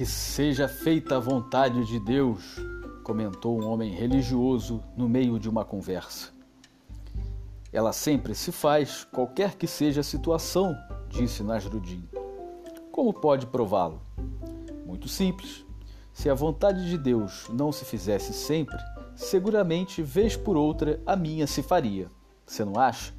Que seja feita a vontade de Deus, comentou um homem religioso no meio de uma conversa. Ela sempre se faz, qualquer que seja a situação, disse Nasruddin. Como pode prová-lo? Muito simples. Se a vontade de Deus não se fizesse sempre, seguramente, vez por outra, a minha se faria. Você não acha?